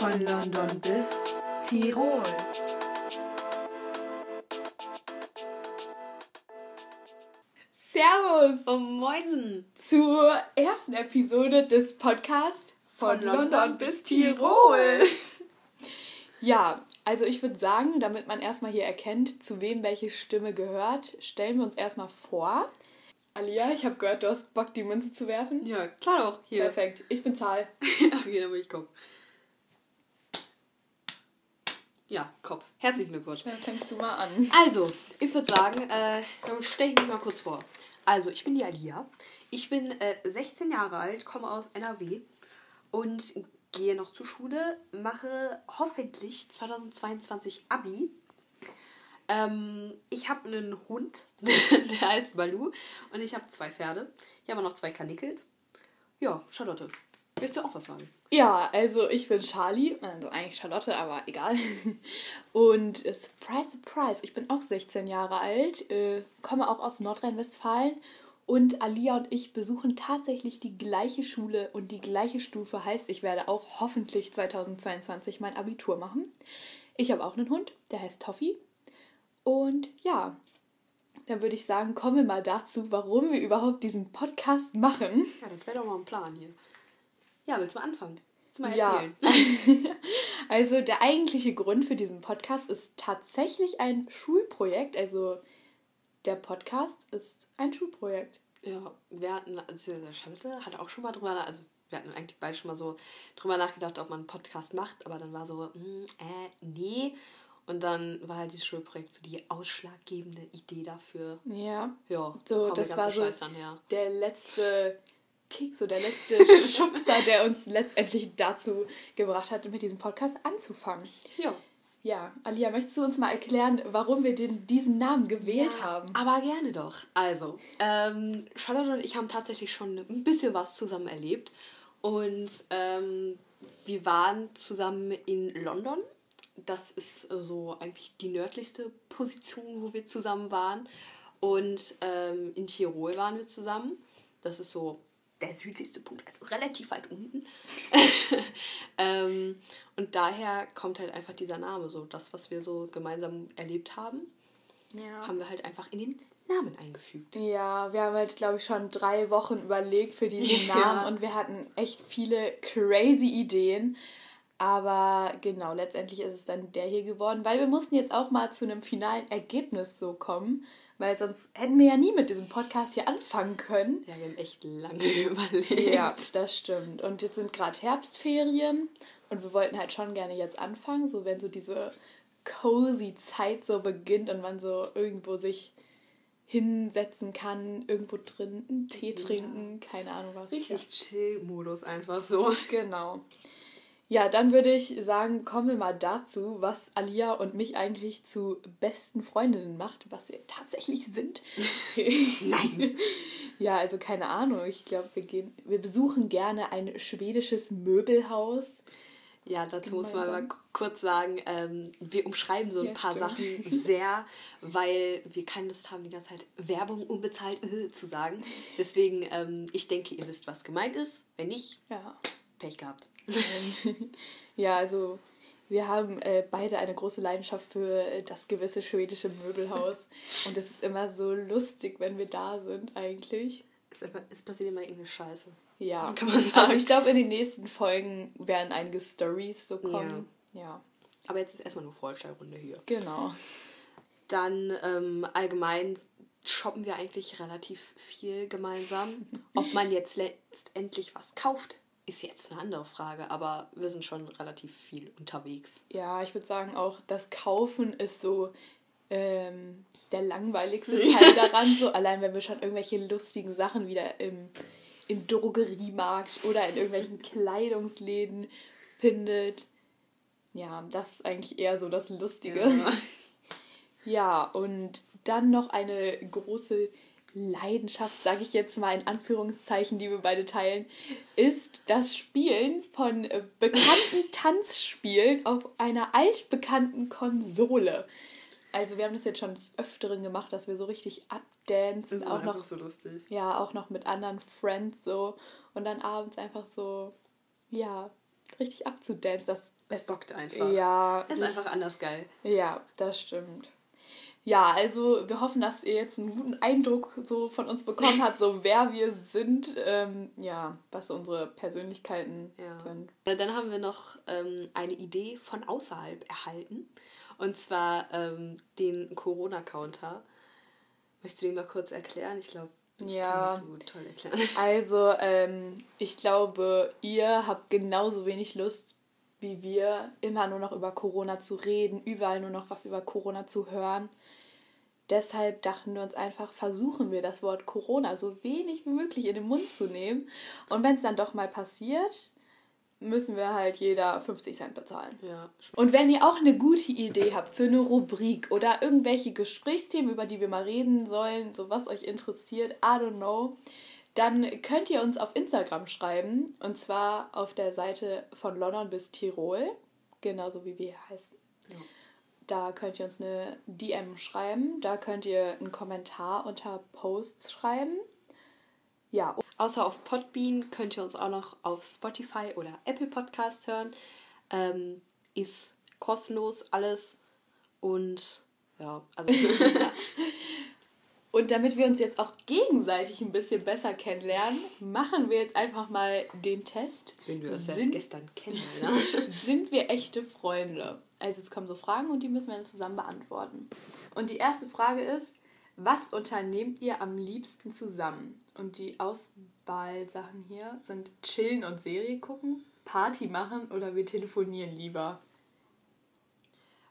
Von London bis Tirol. Servus Oh, moinsen. zur ersten Episode des Podcasts von, Von London, London bis Tirol. ja, also ich würde sagen, damit man erstmal hier erkennt, zu wem welche Stimme gehört, stellen wir uns erstmal vor. Alia, ich habe gehört, du hast Bock, die Münze zu werfen. Ja, klar doch. Hier. Perfekt. Ich bin Zahl. Ach, hier, dann ich Kopf. Ja, Kopf. Herzlichen Glückwunsch. Dann fängst du mal an. Also, ich würde sagen, äh, dann stelle ich mich mal kurz vor. Also, ich bin die Alia. Ich bin äh, 16 Jahre alt, komme aus NRW und gehe noch zur Schule, mache hoffentlich 2022 Abi. Ähm, ich habe einen Hund, der heißt Balu und ich habe zwei Pferde. Ich habe noch zwei Kanikels. Ja, Charlotte, willst du auch was sagen? Ja, also ich bin Charlie, also eigentlich Charlotte, aber egal. Und äh, surprise, surprise, ich bin auch 16 Jahre alt, äh, komme auch aus Nordrhein-Westfalen und Alia und ich besuchen tatsächlich die gleiche Schule und die gleiche Stufe, heißt, ich werde auch hoffentlich 2022 mein Abitur machen. Ich habe auch einen Hund, der heißt Toffi. Und ja, dann würde ich sagen, kommen wir mal dazu, warum wir überhaupt diesen Podcast machen. Ja, dann vielleicht auch mal ein Plan hier. Ja, willst du mal anfangen? Willst mal Ja. erzählen? Also der eigentliche Grund für diesen Podcast ist tatsächlich ein Schulprojekt. Also der Podcast ist ein Schulprojekt. Ja, wir hatten, also der Charlotte hat auch schon mal drüber, also wir hatten eigentlich beide schon mal so drüber nachgedacht, ob man einen Podcast macht, aber dann war so, hm, äh, nee. Und dann war halt dieses Schulprojekt so die ausschlaggebende Idee dafür. Ja. Ja, So, das war so dann her. der letzte Kick, so der letzte Schubser, der uns letztendlich dazu gebracht hat, mit diesem Podcast anzufangen. Ja. Ja, Alia, möchtest du uns mal erklären, warum wir den, diesen Namen gewählt ja, haben? Aber gerne doch. Also, ähm, Charlotte und ich haben tatsächlich schon ein bisschen was zusammen erlebt. Und ähm, wir waren zusammen in London. Das ist so eigentlich die nördlichste Position, wo wir zusammen waren. Und ähm, in Tirol waren wir zusammen. Das ist so der südlichste Punkt, also relativ weit unten. ähm, und daher kommt halt einfach dieser Name, so das, was wir so gemeinsam erlebt haben Ja. haben wir halt einfach in den Namen eingefügt. Ja, wir haben halt, glaube ich, schon drei Wochen überlegt für diesen Ja. Namen und wir hatten echt viele crazy Ideen. Aber genau, letztendlich ist es dann der hier geworden, weil wir mussten jetzt auch mal zu einem finalen Ergebnis so kommen, weil sonst hätten wir ja nie mit diesem Podcast hier anfangen können. Ja, wir haben echt lange überlegt. Ja, das stimmt. Und jetzt sind gerade Herbstferien und wir wollten halt schon gerne jetzt anfangen, so wenn so diese cozy Zeit so beginnt und man so irgendwo sich hinsetzen kann, irgendwo drin einen Tee trinken, keine Ahnung was. Richtig Chill-Modus einfach so. Genau. Ja, dann würde ich sagen, kommen wir mal dazu, was Alia und mich eigentlich zu besten Freundinnen macht, was wir tatsächlich sind. Nein. Ja, also keine Ahnung. Ich glaube, wir gehen, wir besuchen gerne ein schwedisches Möbelhaus. Ja, dazu muss man Gemeinsam. mal kurz sagen, ähm, wir umschreiben so ein Ja, paar stimmt. Sachen sehr, weil wir keine Lust haben, die ganze Zeit Werbung unbezahlt äh, zu sagen. Deswegen, ähm, ich denke, ihr wisst, was gemeint ist. Wenn nicht, Ja. Pech gehabt. Ja, also wir haben äh, beide eine große Leidenschaft für äh, das gewisse schwedische Möbelhaus. Und es ist immer so lustig, wenn wir da sind, eigentlich. Es, einfach, es passiert immer irgendeine Scheiße. Ja, Kann man sagen. also ich glaube, in den nächsten Folgen werden einige Stories so kommen. Ja, Aber jetzt ist erstmal nur Vorstellrunde hier. genau. Dann ähm, allgemein shoppen wir eigentlich relativ viel gemeinsam. Ob man jetzt letztendlich was kauft, ist jetzt eine andere Frage, aber wir sind schon relativ viel unterwegs. Ja, ich würde sagen auch, das Kaufen ist so ähm, der langweiligste Teil daran. So allein, wenn wir schon irgendwelche lustigen Sachen wieder im, im Drogeriemarkt oder in irgendwelchen Kleidungsläden findet. Ja, das ist eigentlich eher so das Lustige. Ja. Ja, und dann noch eine große Leidenschaft, sage ich jetzt mal in Anführungszeichen, die wir beide teilen, ist das Spielen von bekannten Tanzspielen auf einer altbekannten Konsole. Also wir haben das jetzt schon des Öfteren gemacht, dass wir so richtig abdancen, auch noch so lustig. ja, auch noch mit anderen Friends so und dann abends einfach so, ja, richtig abzudancen. Das, Es bockt einfach. Ja. Ist einfach anders geil. Ja, das stimmt. Ja, also wir hoffen, dass ihr jetzt einen guten Eindruck so von uns bekommen habt, so wer wir sind, ähm, ja, was unsere Persönlichkeiten Ja. sind. Äh, Dann haben wir noch ähm, eine Idee von außerhalb erhalten. Und zwar ähm, den Corona-Counter. Möchtest du den mal kurz erklären? Ich glaube, ich Ja. so gut toll erklären. Also, ähm, ich glaube, ihr habt genauso wenig Lust wie wir, immer nur noch über Corona zu reden, überall nur noch was über Corona zu hören. Deshalb dachten wir uns einfach, versuchen wir das Wort Corona so wenig wie möglich in den Mund zu nehmen. Und wenn es dann doch mal passiert, müssen wir halt jeder 50 Cent bezahlen. Ja. Und wenn ihr auch eine gute Idee habt für eine Rubrik oder irgendwelche Gesprächsthemen, über die wir mal reden sollen, so was euch interessiert, I don't know, dann könnt ihr uns auf Instagram schreiben. Und zwar auf der Seite von London bis Tirol, genauso wie wir heißen. Da könnt ihr uns eine DM schreiben. Da könnt ihr einen Kommentar unter Posts schreiben. Ja, Außer auf Podbean könnt ihr uns auch noch auf Spotify oder Apple Podcast hören. Ähm, ist kostenlos alles. Und ja, also Und damit wir uns jetzt auch gegenseitig ein bisschen besser kennenlernen, machen wir jetzt einfach mal den Test. wenn wir uns sind, gestern kennen. Ne? sind wir echte Freunde? Also es kommen so Fragen und die müssen wir dann zusammen beantworten. Und die erste Frage ist, was unternehmt ihr am liebsten zusammen? Und die Auswahlsachen hier sind chillen und Serie gucken, Party machen oder wir telefonieren lieber.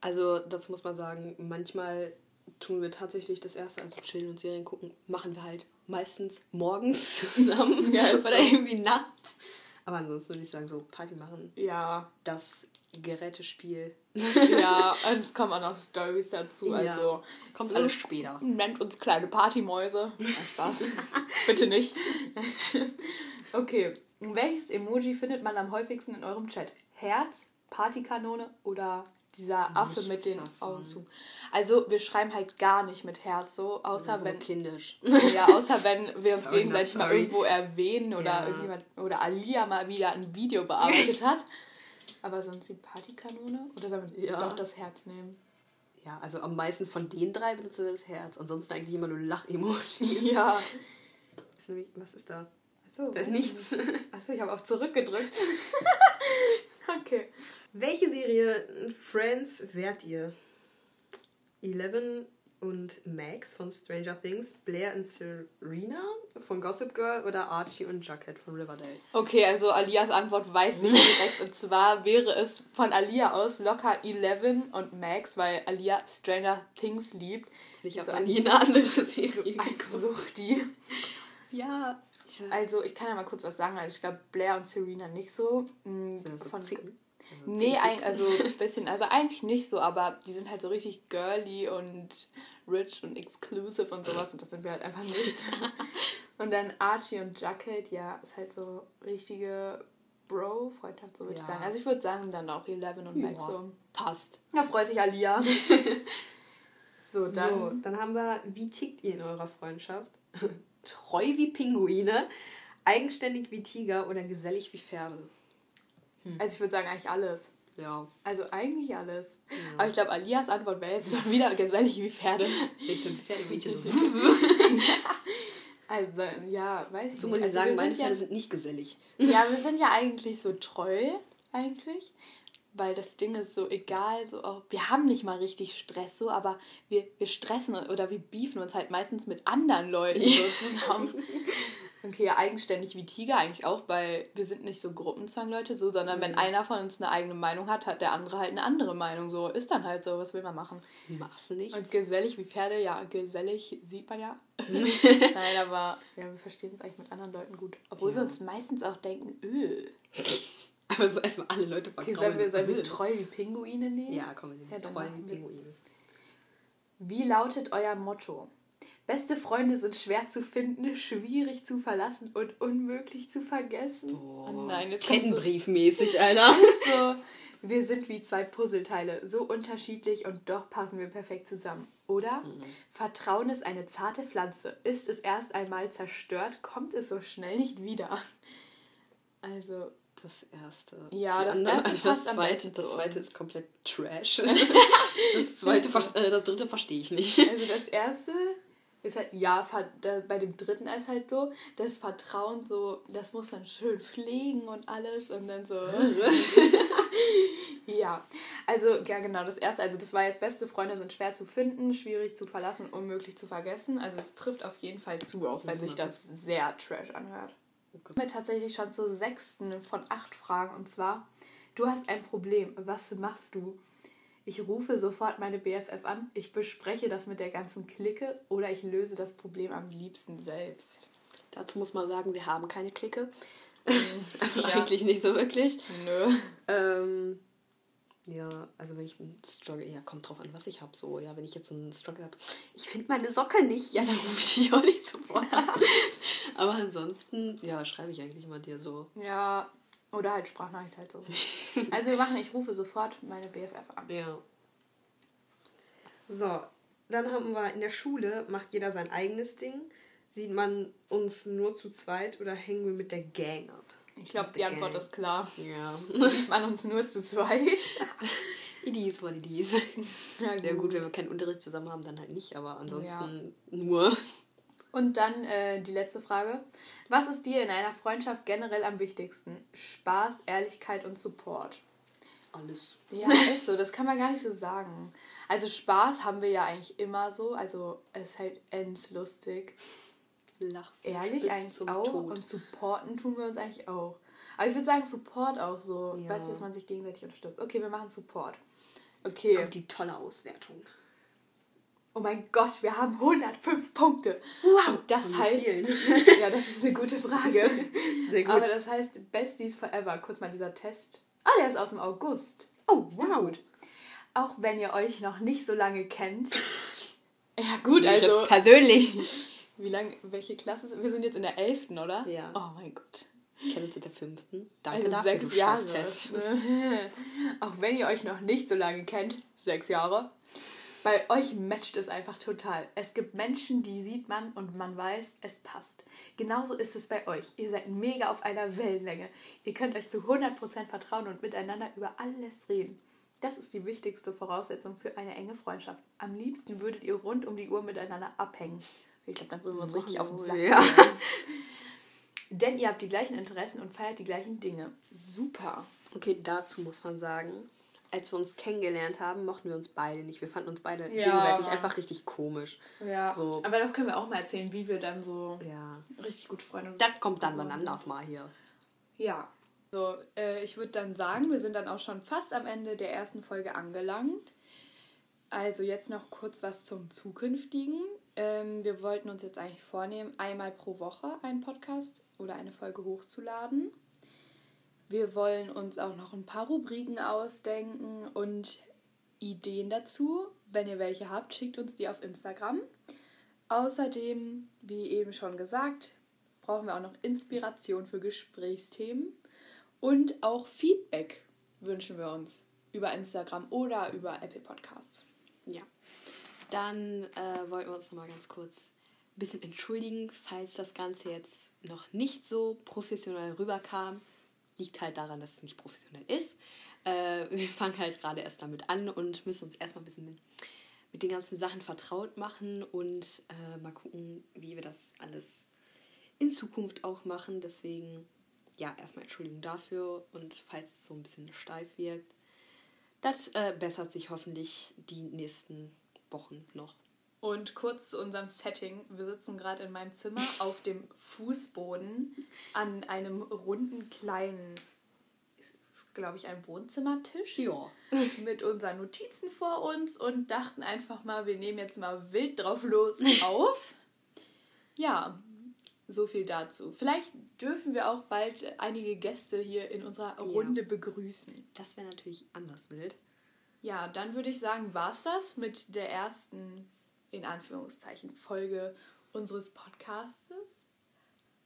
Also, das muss man sagen, manchmal tun wir tatsächlich das erste, also chillen und Serien gucken, machen wir halt meistens morgens zusammen Ja, oder so. irgendwie nachts. Aber ansonsten würde ich sagen, so Party machen, Ja, das Gerätespiel. ja, und es kommen auch noch Stories dazu. Ja. Also Kommt alles später. Nennt uns kleine Partymäuse. Nein, Spaß. Bitte nicht. okay. Welches Emoji findet man am häufigsten in eurem Chat? Herz, Partykanone oder dieser Affe Nichts mit den davon. Augen zu? Also wir schreiben halt gar nicht mit Herz so, außer Aber wenn kindisch. ja, außer wenn wir uns Sorry, gegenseitig mal irgendwo erwähnen oder Ja. irgendjemand oder Alia mal wieder ein Video bearbeitet hat. Aber sonst die Partykanone oder sollen wir Ja. doch das Herz nehmen? Ja, also am meisten von den drei benutzen wir das Herz. Ansonsten eigentlich immer nur Lach-Emojis. Ja. Was ist da? Achso, Da ist nichts. Achso, ich habe auf zurück gedrückt. okay. Welche Serie Friends wärt ihr? Eleven und Max von Stranger Things, Blair und Serena von Gossip Girl oder Archie und Jughead von Riverdale? Okay, also Alias Antwort weiß nicht direkt. Und zwar wäre es von Alia aus locker Eleven und Max, weil Alia Stranger Things liebt. Ich So habe ein- nie eine andere Serie geguckt. Suchti. Ja. Ich Also, ich kann ja mal kurz was sagen. Also, ich glaube, Blair und Serena nicht so. Mm, Sind das so Von, Zicken? Nee, ein, also ein bisschen, aber eigentlich nicht so. Aber die sind halt so richtig girly und rich und exclusive und sowas. Und das sind wir halt einfach nicht. und dann Archie und Jughead, ja, ist halt so richtige Bro-Freundschaft, so würde ich Ja. sagen. Also, ich würde sagen, dann auch Eleven und Max Ja. so. Passt. Da freut sich Alia. so, dann. so, dann haben wir, wie tickt ihr in eurer Freundschaft? Treu wie Pinguine, eigenständig wie Tiger oder gesellig wie Pferde? Also, ich würde sagen, eigentlich alles. Ja. Also, eigentlich alles. Aber ich glaube, Alias Antwort wäre jetzt schon wieder gesellig wie Pferde. Ich so ein Pferdemädchen. So. Also, ja, weiß ich So nicht. muss ich also, sagen, wir meine sind ja, Pferde sind nicht gesellig. Ja, wir sind ja eigentlich so treu, eigentlich. Weil das Ding ist so egal, so auch, wir haben nicht mal richtig Stress so, aber wir, wir stressen oder wir beefen uns halt meistens mit anderen Leuten so zusammen. Okay, ja, eigenständig wie Tiger eigentlich auch, weil wir sind nicht so Gruppenzwangleute so, sondern wenn einer von uns eine eigene Meinung hat, hat der andere halt eine andere Meinung. So ist dann halt so, was will man machen? Machst du nicht? Und gesellig wie Pferde, ja, gesellig sieht man ja. Nein, aber ja, wir verstehen uns eigentlich mit anderen Leuten gut. Obwohl wir uns meistens auch denken, öh. Aber so erstmal alle Leute Okay, verkaufen. sollen wir, sollen wir treu wie Pinguine nehmen? Ja, komm, wir nehmen Ja, treu wie Pinguine. Wie lautet euer Motto? Beste Freunde sind schwer zu finden, schwierig zu verlassen und unmöglich zu vergessen. Oh, nein, jetzt kommt so, Kettenbriefmäßig, Alter. so. Wir sind wie zwei Puzzleteile, so unterschiedlich und doch passen wir perfekt zusammen. Oder? Vertrauen ist eine zarte Pflanze. Ist es erst einmal zerstört, kommt es so schnell nicht wieder. Also, Das erste. Ja, das andere- erste also das zweite, das zweite ist komplett Trash. das zweite, äh, das dritte verstehe ich nicht. Also das erste ist halt, ja, bei dem dritten ist halt so, das Vertrauen so, das muss man schön pflegen und alles und dann so. ja, also ja genau, das erste, also das war jetzt beste Freunde sind schwer zu finden, schwierig zu verlassen und unmöglich zu vergessen. Also es trifft auf jeden Fall zu, auch wenn sich das sehr trash anhört. Kommen wir tatsächlich schon zur sechsten von acht Fragen und zwar, du hast ein Problem, was machst du? Ich rufe sofort meine BFF an, ich bespreche das mit der ganzen Clique oder ich löse das Problem am liebsten selbst. Dazu muss man sagen, wir haben keine Clique. also Ja. eigentlich nicht so wirklich. Nö. Ähm, ja, also wenn ich einen Struggle, ja, kommt drauf an, was ich habe. So, ja, wenn ich jetzt so einen Struggle habe, ich finde meine Socke nicht, ja, dann rufe ich dich auch nicht sofort an. Aber ansonsten, ja, schreibe ich eigentlich immer dir so. Ja, oder halt Sprachnachricht halt so. Also wir machen, ich rufe sofort meine BFF an. Ja. So, dann haben wir in der Schule, macht jeder sein eigenes Ding. Sieht man uns nur zu zweit oder hängen wir mit der Gang ab? Ich glaube, die Antwort ist klar. Ja. Sieht man uns nur zu zweit? Idis war Idis. Ja, Ja gut, wenn wir keinen Unterricht zusammen haben, dann halt nicht, aber ansonsten nur. Und dann äh, die letzte Frage. Was ist dir in einer Freundschaft generell am wichtigsten? Spaß, Ehrlichkeit und Support. Alles. Ja, ist so, das kann man gar nicht so sagen. Also Spaß haben wir ja eigentlich immer so, also es ist halt ends lustig. Lach. Ehrlich bis eigentlich auch Tod. und supporten tun wir uns eigentlich auch. Aber ich würde sagen Support auch so, Ja. weißt du, dass man sich gegenseitig unterstützt. Okay, wir machen Support. Okay. Kommt die tolle Auswertung. Oh mein Gott, wir haben 105 Punkte. Wow. Und das heißt, ja, das ist eine gute Frage. Sehr gut. Aber das heißt Besties Forever. Kurz mal dieser Test. Ah, der ist aus dem August. Oh, Ja, gut. Auch wenn ihr euch noch nicht so lange kennt. Ja, gut, Also persönlich. Wie lange, welche Klasse sind wir? sind jetzt in der 11., oder? Ja. Oh mein Gott. Kennen uns in der fünften. Danke Also dafür, sechs Jahre. Auch wenn ihr euch noch nicht so lange kennt, sechs Jahre, bei euch matcht es einfach total. Es gibt Menschen, die sieht man und man weiß, es passt. Genauso ist es bei euch. Ihr seid mega auf einer Wellenlänge. Ihr könnt euch zu 100% vertrauen und miteinander über alles reden. Das ist die wichtigste Voraussetzung für eine enge Freundschaft. Am liebsten würdet ihr rund um die Uhr miteinander abhängen. Ich glaube, dann würden wir uns richtig auf den Sack Ja. Denn ihr habt die gleichen Interessen und feiert die gleichen Dinge. Super. Okay, dazu muss man sagen, als wir uns kennengelernt haben, mochten wir uns beide nicht. Wir fanden uns beide Ja, gegenseitig einfach richtig komisch. Ja, So. aber das können wir auch mal erzählen, wie wir dann so Ja. richtig gut Freunde Das kommt dann wann anders mal hier. Ja. So, äh, ich würde dann sagen, wir sind dann auch schon fast am Ende der ersten Folge angelangt. Also jetzt noch kurz was zum Zukünftigen. Ähm, wir wollten uns jetzt eigentlich vornehmen, einmal pro Woche einen Podcast oder eine Folge hochzuladen. Wir wollen uns auch noch ein paar Rubriken ausdenken und Ideen dazu. Wenn ihr welche habt, schickt uns die auf Instagram. Außerdem, wie eben schon gesagt, brauchen wir auch noch Inspiration für Gesprächsthemen und auch Feedback wünschen wir uns über Instagram oder über Apple Podcasts. Ja. Dann äh, wollten wir uns noch mal ganz kurz ein bisschen entschuldigen, falls das Ganze jetzt noch nicht so professionell rüberkam. Liegt halt daran, dass es nicht professionell ist. Äh, wir fangen halt gerade erst damit an und müssen uns erstmal ein bisschen mit, mit den ganzen Sachen vertraut machen und äh, mal gucken, wie wir das alles in Zukunft auch machen. Deswegen, ja, erstmal Entschuldigung dafür und falls es so ein bisschen steif wirkt, das äh, bessert sich hoffentlich die nächsten Wochen noch. Und kurz zu unserem Setting. Wir sitzen gerade in meinem Zimmer auf dem Fußboden an einem runden kleinen, glaube ich, ein Wohnzimmertisch. Ja. mit unseren Notizen vor uns und dachten einfach mal, wir nehmen jetzt mal wild drauf los auf. Ja, so viel dazu. Vielleicht dürfen wir auch bald einige Gäste hier in unserer Runde begrüßen. Das wäre natürlich anders wild. Ja, dann würde ich sagen, war es das mit der ersten, in Anführungszeichen, Folge unseres Podcasts.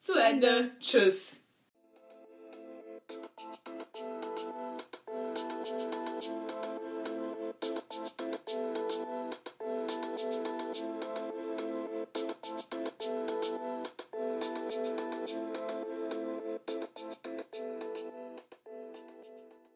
Zu, Zu Ende. Ende. Tschüss.